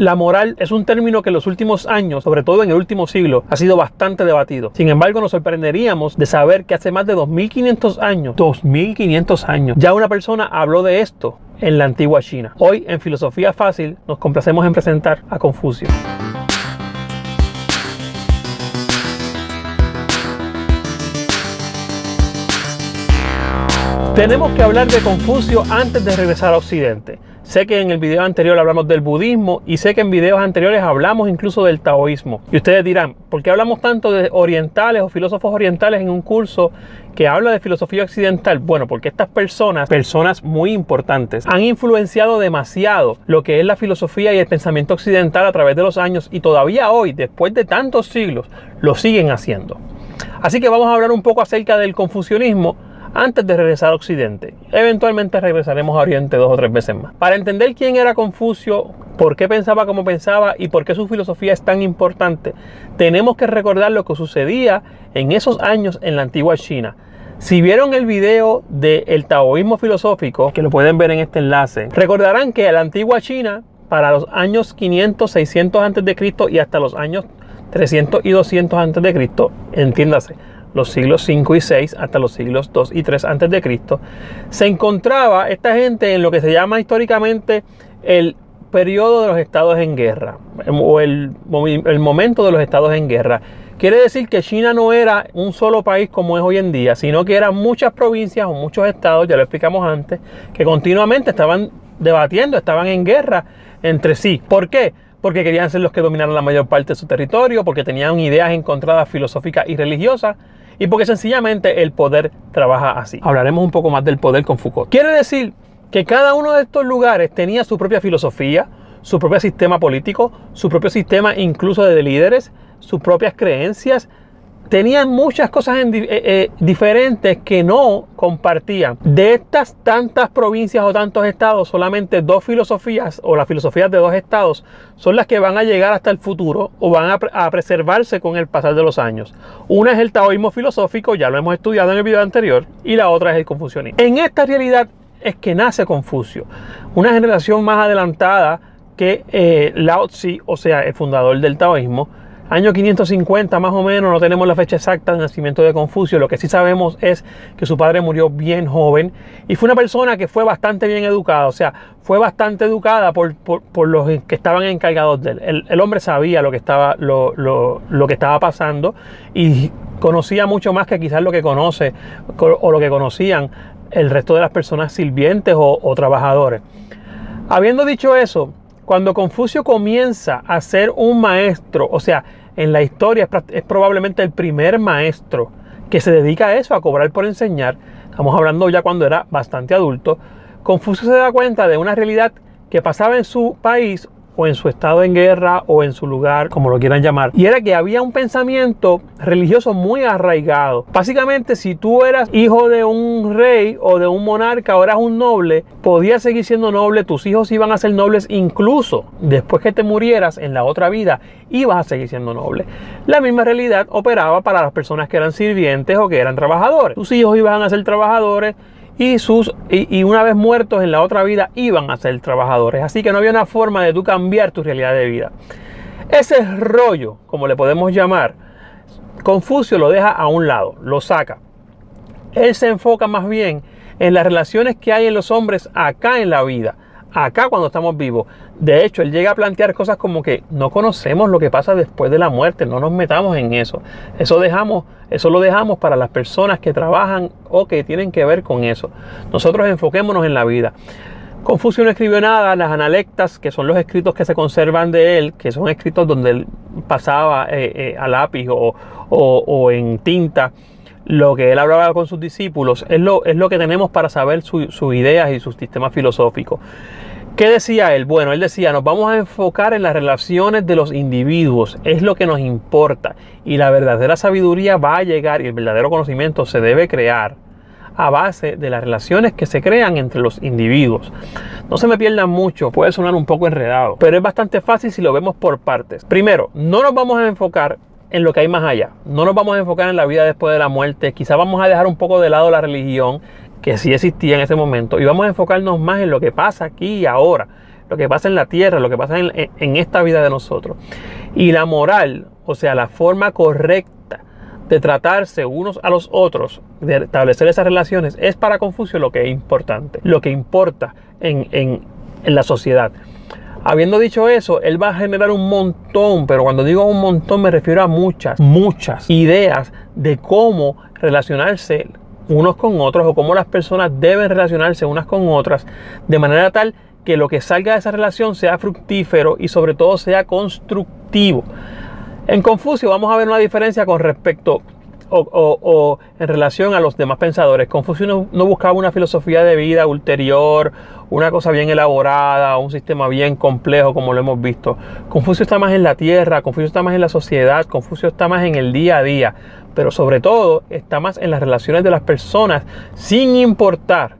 La moral es un término que en los últimos años, sobre todo en el último siglo, ha sido bastante debatido. Sin embargo, nos sorprenderíamos de saber que hace más de 2500 años, 2500 años, ya una persona habló de esto en la antigua China. Hoy en Filosofía Fácil nos complacemos en presentar a Confucio. Tenemos que hablar de Confucio antes de regresar a Occidente. Sé que en el video anterior hablamos del budismo y sé que en videos anteriores hablamos incluso del taoísmo. Y ustedes dirán, ¿por qué hablamos tanto de orientales o filósofos orientales en un curso que habla de filosofía occidental? Bueno, porque estas personas, personas muy importantes, han influenciado demasiado lo que es la filosofía y el pensamiento occidental a través de los años y todavía hoy, después de tantos siglos, lo siguen haciendo. Así que vamos a hablar un poco acerca del confucianismo antes de regresar a Occidente. Eventualmente regresaremos a Oriente dos o tres veces más. Para entender quién era Confucio, por qué pensaba como pensaba y por qué su filosofía es tan importante, tenemos que recordar lo que sucedía en esos años en la antigua China. Si vieron el video del taoísmo filosófico, que lo pueden ver en este enlace, recordarán que la antigua China, para los años 500, 600 antes de Cristo y hasta los años 300 y 200 antes de Cristo, entiéndase, los siglos 5 y 6 hasta los siglos 2 y 3 antes de Cristo, se encontraba esta gente en lo que se llama históricamente el periodo de los estados en guerra o el, el momento de los estados en guerra. Quiere decir que China no era un solo país como es hoy en día, sino que eran muchas provincias o muchos estados, ya lo explicamos antes, que continuamente estaban debatiendo, estaban en guerra entre sí. ¿Por qué? Porque querían ser los que dominaran la mayor parte de su territorio, porque tenían ideas encontradas filosóficas y religiosas y porque sencillamente el poder trabaja así. Hablaremos un poco más del poder con Foucault. Quiere decir que cada uno de estos lugares tenía su propia filosofía, su propio sistema político, su propio sistema incluso de líderes, sus propias creencias, tenían muchas cosas eh, eh, diferentes que no compartían. De estas tantas provincias o tantos estados, solamente dos filosofías o las filosofías de dos estados son las que van a llegar hasta el futuro o van a, preservarse con el pasar de los años. Una es el taoísmo filosófico, ya lo hemos estudiado en el video anterior, y la otra es el confucianismo. En esta realidad es que nace Confucio, una generación más adelantada que eh, Lao Tzu, o sea, el fundador del taoísmo, Año 550 más o menos, no tenemos la fecha exacta del nacimiento de Confucio, lo que sí sabemos es que su padre murió bien joven y fue una persona que fue bastante bien educada, o sea, fue bastante educada por, los que estaban encargados de él. El, hombre sabía lo que, estaba, lo, que estaba pasando y conocía mucho más que quizás lo que conoce o lo que conocían el resto de las personas sirvientes o trabajadores. Habiendo dicho eso, cuando Confucio comienza a ser un maestro, o sea, en la historia es, probablemente el primer maestro que se dedica a eso, a cobrar por enseñar. Estamos hablando ya cuando era bastante adulto. Confucio se da cuenta de una realidad que pasaba en su país o en su estado en guerra o en su lugar, como lo quieran llamar. Y era que había un pensamiento religioso muy arraigado. Básicamente, si tú eras hijo de un rey o de un monarca o eras un noble, podías seguir siendo noble, tus hijos iban a ser nobles incluso después que te murieras en la otra vida, ibas a seguir siendo noble. La misma realidad operaba para las personas que eran sirvientes o que eran trabajadores. Tus hijos iban a ser trabajadores y, sus, y, una vez muertos en la otra vida iban a ser trabajadores. Así que no había una forma de tú cambiar tu realidad de vida. Ese rollo, como le podemos llamar, Confucio lo deja a un lado, lo saca. Él se enfoca más bien en las relaciones que hay en los hombres acá en la vida acá cuando estamos vivos. De hecho, él llega a plantear cosas como que no conocemos lo que pasa después de la muerte, no nos metamos en eso. Eso dejamos, eso lo dejamos para las personas que trabajan o que tienen que ver con eso. Nosotros enfoquémonos en la vida. Confucio no escribió nada, las analectas, que son los escritos que se conservan de él, que son escritos donde él pasaba eh, eh, a lápiz o, en tinta lo que él hablaba con sus discípulos, es lo, es lo que tenemos para saber sus ideas y su sistema filosófico. ¿Qué decía él? Bueno, él decía, nos vamos a enfocar en las relaciones de los individuos, es lo que nos importa. Y la verdadera sabiduría va a llegar y el verdadero conocimiento se debe crear a base de las relaciones que se crean entre los individuos. No se me pierdan mucho, puede sonar un poco enredado, pero es bastante fácil si lo vemos por partes. Primero, no nos vamos a enfocar en lo que hay más allá. No nos vamos a enfocar en la vida después de la muerte. Quizá vamos a dejar un poco de lado la religión que sí existía en ese momento y vamos a enfocarnos más en lo que pasa aquí y ahora. lo que pasa en la tierra, lo que pasa en, esta vida de nosotros. Y la moral, o sea, la forma correcta de tratarse unos a los otros, de establecer esas relaciones, es para Confucio lo que es importante, lo que importa en, en, en la sociedad. Habiendo dicho eso, él va a generar un montón, pero cuando digo un montón me refiero a muchas, muchas ideas de cómo relacionarse unos con otros o cómo las personas deben relacionarse unas con otras de manera tal que lo que salga de esa relación sea fructífero y sobre todo sea constructivo. En Confucio vamos a ver una diferencia con respecto o, en relación a los demás pensadores. Confucio no, buscaba una filosofía de vida ulterior, una cosa bien elaborada, un sistema bien complejo como lo hemos visto. Confucio está más en la tierra, Confucio está más en la sociedad, Confucio está más en el día a día, pero sobre todo está más en las relaciones de las personas sin importar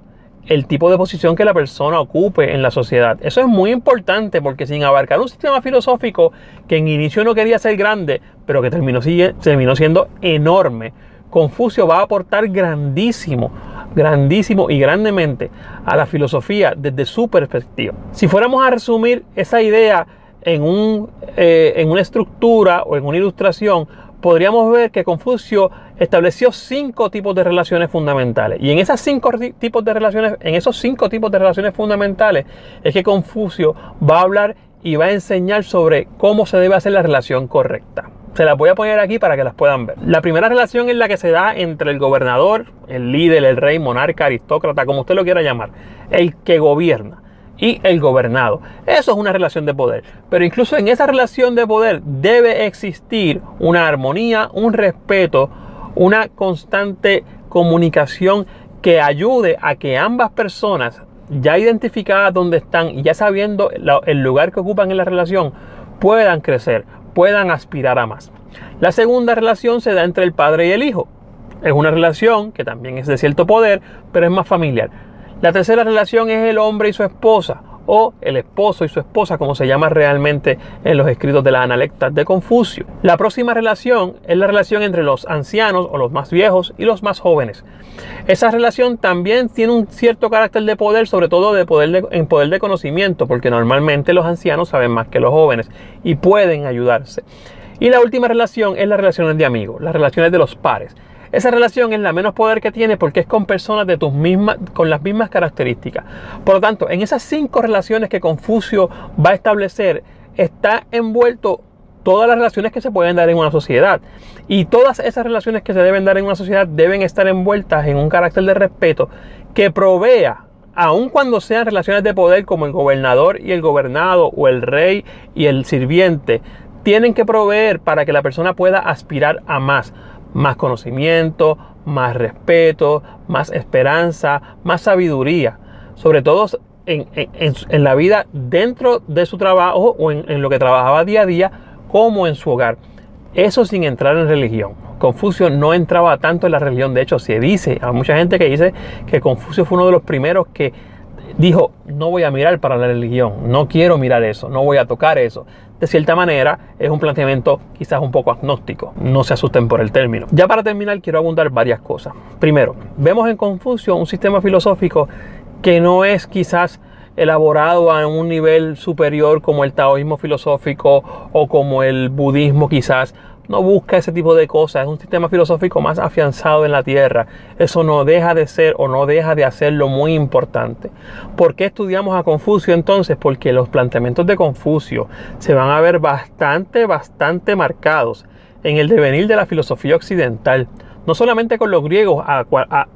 el tipo de posición que la persona ocupe en la sociedad. Eso es muy importante porque sin abarcar un sistema filosófico que en inicio no quería ser grande, pero que terminó, terminó siendo enorme, Confucio va a aportar grandísimo, grandísimo y grandemente a la filosofía desde su perspectiva. Si fuéramos a resumir esa idea en, un, eh, en una estructura o en una ilustración, podríamos ver que Confucio estableció cinco tipos de relaciones fundamentales. Y en esas cinco tipos de relaciones, en esos cinco tipos de relaciones fundamentales, es que Confucio va a hablar y va a enseñar sobre cómo se debe hacer la relación correcta. Se las voy a poner aquí para que las puedan ver. La primera relación es la que se da entre el gobernador, el líder, el rey, monarca, aristócrata, como usted lo quiera llamar, el que gobierna y el gobernado. Eso es una relación de poder. Pero incluso en esa relación de poder debe existir una armonía, un respeto, una constante comunicación que ayude a que ambas personas, ya identificadas dónde están y ya sabiendo el lugar que ocupan en la relación, puedan crecer, puedan aspirar a más. La segunda relación se da entre el padre y el hijo. Es una relación que también es de cierto poder, pero es más familiar. La tercera relación es el hombre y su esposa, o el esposo y su esposa, como se llama realmente en los escritos de la Analectas de Confucio. La próxima relación es la relación entre los ancianos o los más viejos y los más jóvenes. Esa relación también tiene un cierto carácter de poder, sobre todo de poder en poder de conocimiento, porque normalmente los ancianos saben más que los jóvenes y pueden ayudarse. Y la última relación es las relaciones de amigos, las relaciones de los pares. Esa relación es la menos poder que tiene porque es con personas de tus mismas, con las mismas características. Por lo tanto, en esas cinco relaciones que Confucio va a establecer, está envuelto todas las relaciones que se pueden dar en una sociedad. Y todas esas relaciones que se deben dar en una sociedad deben estar envueltas en un carácter de respeto que provea, aun cuando sean relaciones de poder como el gobernador y el gobernado o el rey y el sirviente, tienen que proveer para que la persona pueda aspirar a más más conocimiento, más respeto, más esperanza, más sabiduría, sobre todo en, la vida dentro de su trabajo o en, lo que trabajaba día a día como en su hogar. Eso sin entrar en religión. Confucio no entraba tanto en la religión, de hecho se dice, hay mucha gente que dice que Confucio fue uno de los primeros que dijo, no voy a mirar para la religión, no quiero mirar eso, no voy a tocar eso. De cierta manera, es un planteamiento quizás un poco agnóstico, no se asusten por el término. Ya para terminar, quiero abundar varias cosas. Primero, vemos en Confucio un sistema filosófico que no es quizás elaborado a un nivel superior como el taoísmo filosófico o como el budismo quizás, no busca ese tipo de cosas, es un sistema filosófico más afianzado en la tierra. Eso no deja de ser o no deja de hacer lo muy importante. ¿Por qué estudiamos a Confucio entonces? Porque los planteamientos de Confucio se van a ver bastante, bastante marcados en el devenir de la filosofía occidental. No solamente con los griegos a,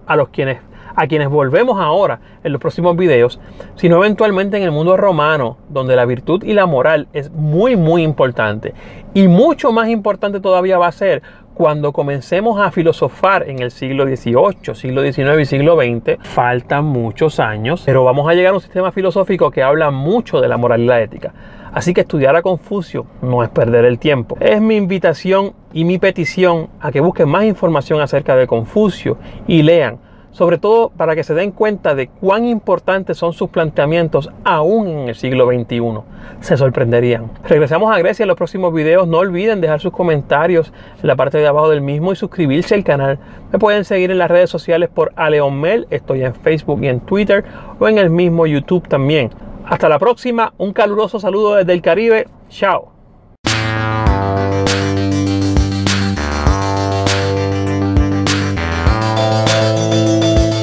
a los quienes a quienes volvemos ahora en los próximos videos, sino eventualmente en el mundo romano, donde la virtud y la moral es muy, muy importante. Y mucho más importante todavía va a ser cuando comencemos a filosofar en el siglo XVIII, siglo XIX y siglo XX, faltan muchos años, pero vamos a llegar a un sistema filosófico que habla mucho de la moral y la ética. Así que estudiar a Confucio no es perder el tiempo. Es mi invitación y mi petición a que busquen más información acerca de Confucio y lean sobre todo para que se den cuenta de cuán importantes son sus planteamientos aún en el siglo XXI. Se sorprenderían. Regresamos a Grecia en los próximos videos. No olviden dejar sus comentarios en la parte de abajo del mismo y suscribirse al canal. Me pueden seguir en las redes sociales por Aleonmel. Estoy en Facebook y en Twitter o en el mismo YouTube también. Hasta la próxima, un caluroso saludo desde el Caribe. Chao.